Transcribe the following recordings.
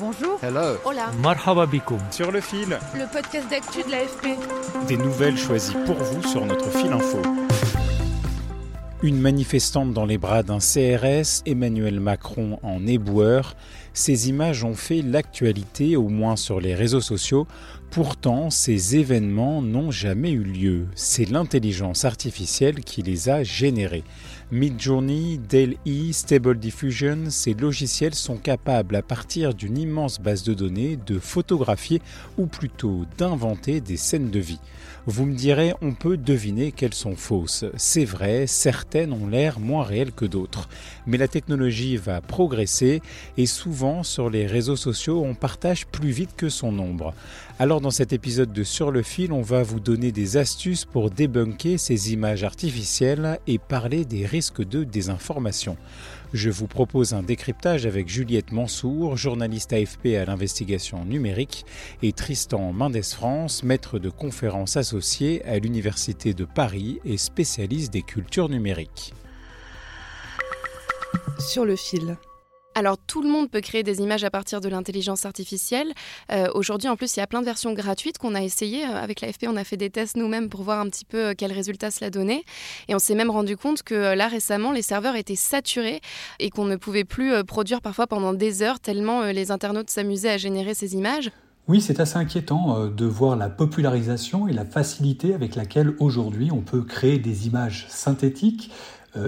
Bonjour. Hello. Hola. Marhaba bikoum. Sur le fil. Le podcast d'actu de l'AFP. Des nouvelles choisies pour vous sur notre fil info. Une manifestante dans les bras d'un CRS, Emmanuel Macron en éboueur. Ces images ont fait l'actualité, au moins sur les réseaux sociaux. Pourtant, ces événements n'ont jamais eu lieu. C'est l'intelligence artificielle qui les a générés. Midjourney, DALL-E, Stable Diffusion, ces logiciels sont capables, à partir d'une immense base de données, de photographier ou plutôt d'inventer des scènes de vie. Vous me direz, on peut deviner qu'elles sont fausses. C'est vrai, certaines ont l'air moins réelles que d'autres. Mais la technologie va progresser et souvent sur les réseaux sociaux, on partage plus vite que son nombre. Alors dans cet épisode de Sur le fil, on va vous donner des astuces pour débunker ces images artificielles et parler des risques de désinformation. Je vous propose un décryptage avec Juliette Mansour, journaliste AFP à l'investigation numérique, et Tristan Mendes France, maître de conférences associé à l'Université de Paris et spécialiste des cultures numériques. Sur le fil. Alors tout le monde peut créer des images à partir de l'intelligence artificielle. Euh, Aujourd'hui, en plus, il y a plein de versions gratuites qu'on a essayées. Euh, avec l'AFP, on a fait des tests nous-mêmes pour voir un petit peu euh, quels résultats cela donnait. Et on s'est même rendu compte que là, récemment, les serveurs étaient saturés et qu'on ne pouvait plus produire parfois pendant des heures tellement les internautes s'amusaient à générer ces images. Oui, c'est assez inquiétant de voir la popularisation et la facilité avec laquelle aujourd'hui on peut créer des images synthétiques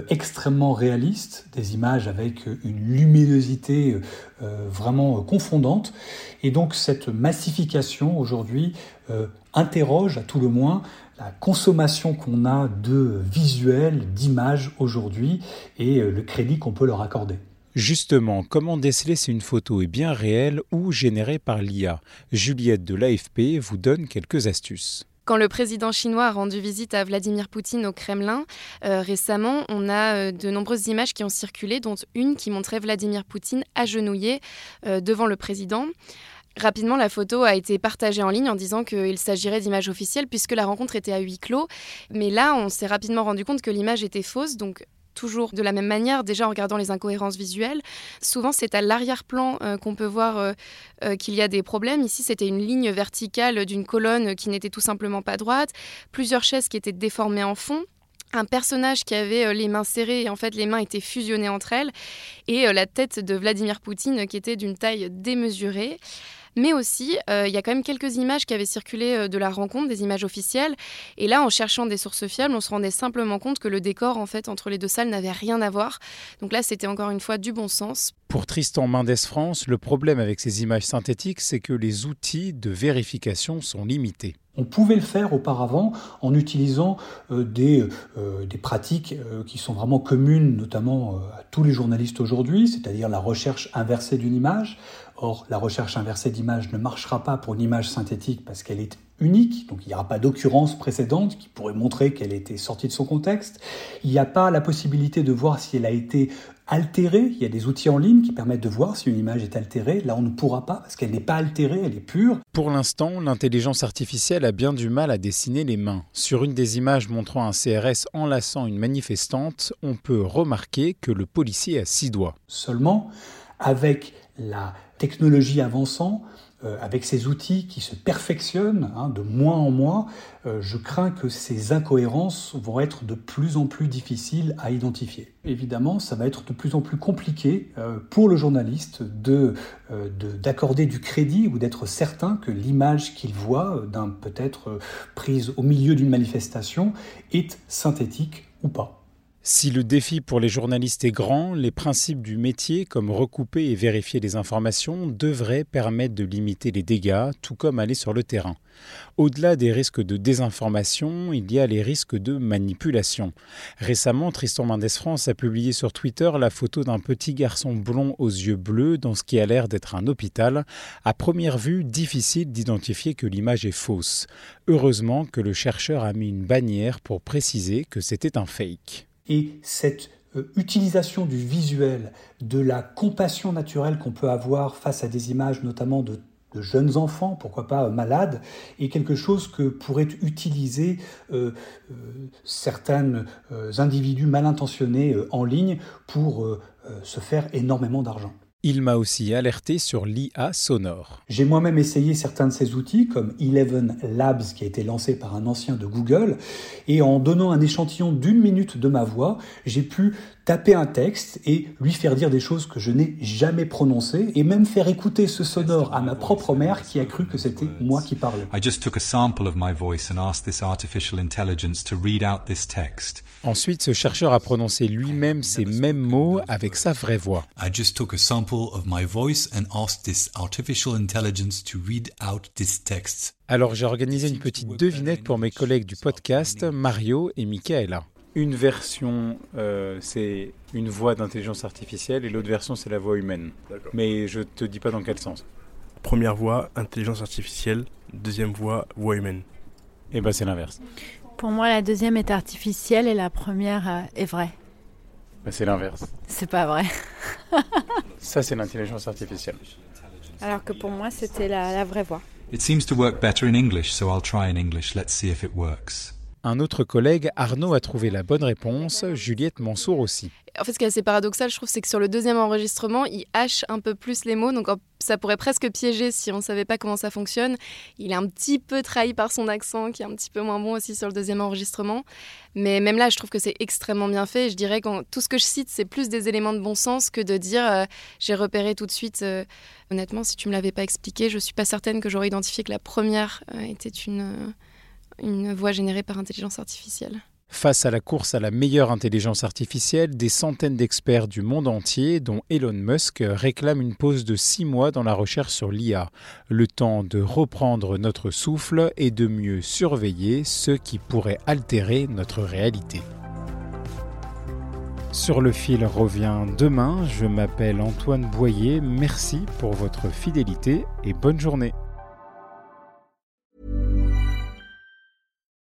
extrêmement réalistes, des images avec une luminosité euh, vraiment confondante. Et donc cette massification aujourd'hui euh, interroge à tout le moins la consommation qu'on a de visuels, d'images aujourd'hui et le crédit qu'on peut leur accorder. Justement, comment déceler si une photo est bien réelle ou générée par l'IA Juliette de l'AFP vous donne quelques astuces. Quand le président chinois a rendu visite à Vladimir Poutine au Kremlin, euh, récemment, on a euh, de nombreuses images qui ont circulé, dont une qui montrait Vladimir Poutine agenouillé euh, devant le président. Rapidement, la photo a été partagée en ligne en disant qu'il s'agirait d'images officielles puisque la rencontre était à huis clos. Mais là, on s'est rapidement rendu compte que l'image était fausse. Toujours de la même manière, déjà en regardant les incohérences visuelles. Souvent, c'est à l'arrière-plan euh, qu'on peut voir euh, euh, qu'il y a des problèmes. Ici, c'était une ligne verticale d'une colonne qui n'était tout simplement pas droite, plusieurs chaises qui étaient déformées en fond un personnage qui avait les mains serrées et en fait les mains étaient fusionnées entre elles et la tête de Vladimir Poutine qui était d'une taille démesurée. Mais aussi, euh, il y a quand même quelques images qui avaient circulé euh, de la rencontre, des images officielles. Et là, en cherchant des sources fiables, on se rendait simplement compte que le décor, en fait, entre les deux salles n'avait rien à voir. Donc là, c'était encore une fois du bon sens. Pour Tristan Mendes France, le problème avec ces images synthétiques, c'est que les outils de vérification sont limités. On pouvait le faire auparavant en utilisant euh, des, euh, des, pratiques euh, qui sont vraiment communes, notamment à tous les journalistes aujourd'hui, c'est-à-dire la recherche inversée d'une image. Or, la recherche inversée d'image ne marchera pas pour une image synthétique parce qu'elle est unique, donc il n'y aura pas d'occurrence précédente qui pourrait montrer qu'elle était sortie de son contexte. Il n'y a pas la possibilité de voir si elle a été altérée. Il y a des outils en ligne qui permettent de voir si une image est altérée. Là, on ne pourra pas parce qu'elle n'est pas altérée, elle est pure. Pour l'instant, l'intelligence artificielle a bien du mal à dessiner les mains. Sur une des images montrant un CRS enlaçant une manifestante, on peut remarquer que le policier a six doigts. Seulement, avec la technologie avançant, euh, avec ces outils qui se perfectionnent hein, de mois en mois, euh, je crains que ces incohérences vont être de plus en plus difficiles à identifier. Évidemment, ça va être de plus en plus compliqué euh, pour le journaliste de, d'accorder du crédit ou d'être certain que l'image qu'il voit, d'un peut-être prise au milieu d'une manifestation, est synthétique ou pas. Si le défi pour les journalistes est grand, les principes du métier, comme recouper et vérifier les informations, devraient permettre de limiter les dégâts, tout comme aller sur le terrain. Au-delà des risques de désinformation, il y a les risques de manipulation. Récemment, Tristan Mendes France a publié sur Twitter la photo d'un petit garçon blond aux yeux bleus dans ce qui a l'air d'être un hôpital. À première vue, difficile d'identifier que l'image est fausse. Heureusement que le chercheur a mis une bannière pour préciser que c'était un fake. Et cette euh, utilisation du visuel, de la compassion naturelle qu'on peut avoir face à des images notamment de, jeunes enfants, pourquoi pas euh, malades, est quelque chose que pourraient utiliser euh, certains individus mal intentionnés en ligne pour se faire énormément d'argent. Il m'a aussi alerté sur l'IA sonore. J'ai moi-même essayé certains de ces outils, comme Eleven Labs, qui a été lancé par un ancien de Google, et en donnant un échantillon d'une minute de ma voix, j'ai pu taper un texte et lui faire dire des choses que je n'ai jamais prononcées et même faire écouter ce sonore à ma propre mère qui a cru que c'était moi qui parlais. Ensuite, ce chercheur a prononcé lui-même ces mêmes mots avec sa vraie voix. Alors j'ai organisé une petite devinette pour mes collègues du podcast, Mario et Michaela une version, euh, c'est une voix d'intelligence artificielle et l'autre version, c'est la voix humaine. Mais je te dis pas dans quel sens. Première voix, intelligence artificielle. Deuxième voix, voix humaine. Et eh ben c'est l'inverse. Pour moi, la deuxième est artificielle et la première euh, est vraie. Ben, c'est l'inverse. C'est pas vrai. Ça, c'est l'intelligence artificielle. Alors que pour moi, c'était la, la vraie voix. It seems to work better in English, so I'll try in English. Let's see if it works. Un autre collègue, Arnaud, a trouvé la bonne réponse, Juliette Mansour aussi. En fait, ce qui est assez paradoxal, je trouve, c'est que sur le deuxième enregistrement, il hache un peu plus les mots, donc ça pourrait presque piéger si on ne savait pas comment ça fonctionne. Il est un petit peu trahi par son accent, qui est un petit peu moins bon aussi sur le deuxième enregistrement. Mais même là, je trouve que c'est extrêmement bien fait. Je dirais que tout ce que je cite, c'est plus des éléments de bon sens que de dire euh, j'ai repéré tout de suite. Euh, honnêtement, si tu me l'avais pas expliqué, je suis pas certaine que j'aurais identifié que la première euh, était une une voix générée par intelligence artificielle. Face à la course à la meilleure intelligence artificielle, des centaines d'experts du monde entier, dont Elon Musk, réclament une pause de six mois dans la recherche sur l'IA, le temps de reprendre notre souffle et de mieux surveiller ce qui pourrait altérer notre réalité. Sur le fil revient demain, je m'appelle Antoine Boyer, merci pour votre fidélité et bonne journée.